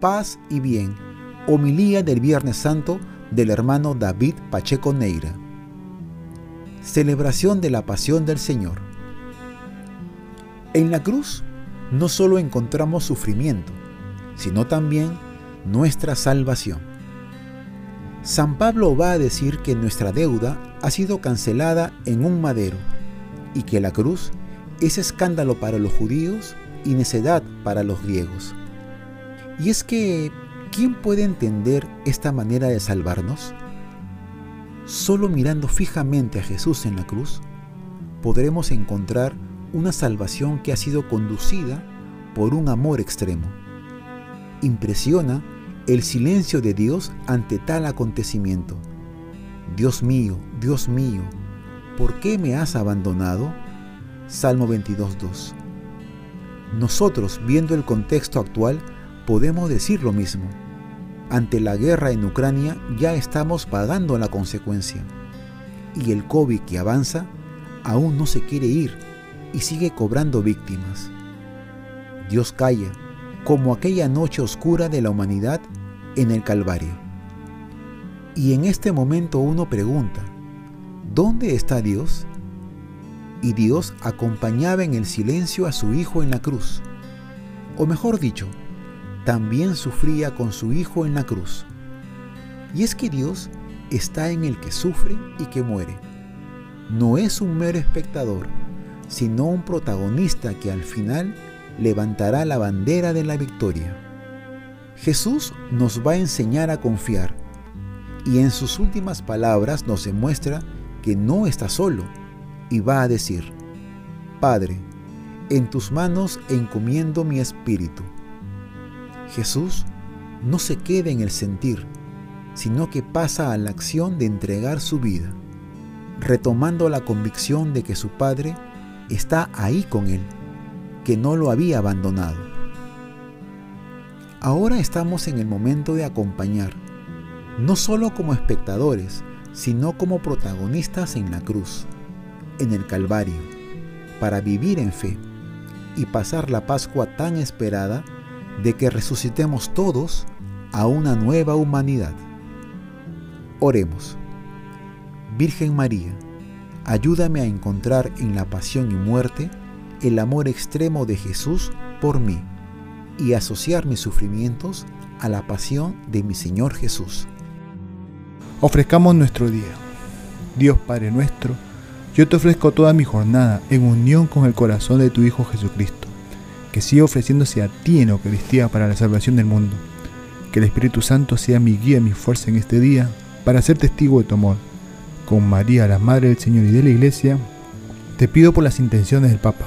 Paz y bien. Homilía del Viernes Santo del hermano David Pacheco Neira. Celebración de la Pasión del Señor. En la cruz no solo encontramos sufrimiento, sino también nuestra salvación. San Pablo va a decir que nuestra deuda ha sido cancelada en un madero y que la cruz es escándalo para los judíos y necedad para los griegos. Y es que, ¿quién puede entender esta manera de salvarnos? Solo mirando fijamente a Jesús en la cruz, podremos encontrar una salvación que ha sido conducida por un amor extremo. Impresiona el silencio de Dios ante tal acontecimiento. Dios mío, Dios mío, ¿por qué me has abandonado? Salmo 22.2. Nosotros, viendo el contexto actual, podemos decir lo mismo. Ante la guerra en Ucrania ya estamos pagando la consecuencia. Y el COVID que avanza aún no se quiere ir y sigue cobrando víctimas. Dios calla, como aquella noche oscura de la humanidad en el Calvario. Y en este momento uno pregunta, ¿dónde está Dios? Y Dios acompañaba en el silencio a su Hijo en la cruz. O mejor dicho, también sufría con su Hijo en la cruz. Y es que Dios está en el que sufre y que muere. No es un mero espectador, sino un protagonista que al final levantará la bandera de la victoria. Jesús nos va a enseñar a confiar y en sus últimas palabras nos demuestra que no está solo y va a decir, Padre, en tus manos encomiendo mi espíritu. Jesús no se queda en el sentir, sino que pasa a la acción de entregar su vida, retomando la convicción de que su Padre está ahí con él, que no lo había abandonado. Ahora estamos en el momento de acompañar, no solo como espectadores, sino como protagonistas en la cruz, en el Calvario, para vivir en fe y pasar la Pascua tan esperada de que resucitemos todos a una nueva humanidad. Oremos. Virgen María, ayúdame a encontrar en la pasión y muerte el amor extremo de Jesús por mí y asociar mis sufrimientos a la pasión de mi Señor Jesús. Ofrezcamos nuestro día. Dios Padre nuestro, yo te ofrezco toda mi jornada en unión con el corazón de tu Hijo Jesucristo que siga ofreciéndose a ti en Eucaristía para la salvación del mundo. Que el Espíritu Santo sea mi guía y mi fuerza en este día para ser testigo de tu amor. Con María, la Madre del Señor y de la Iglesia, te pido por las intenciones del Papa.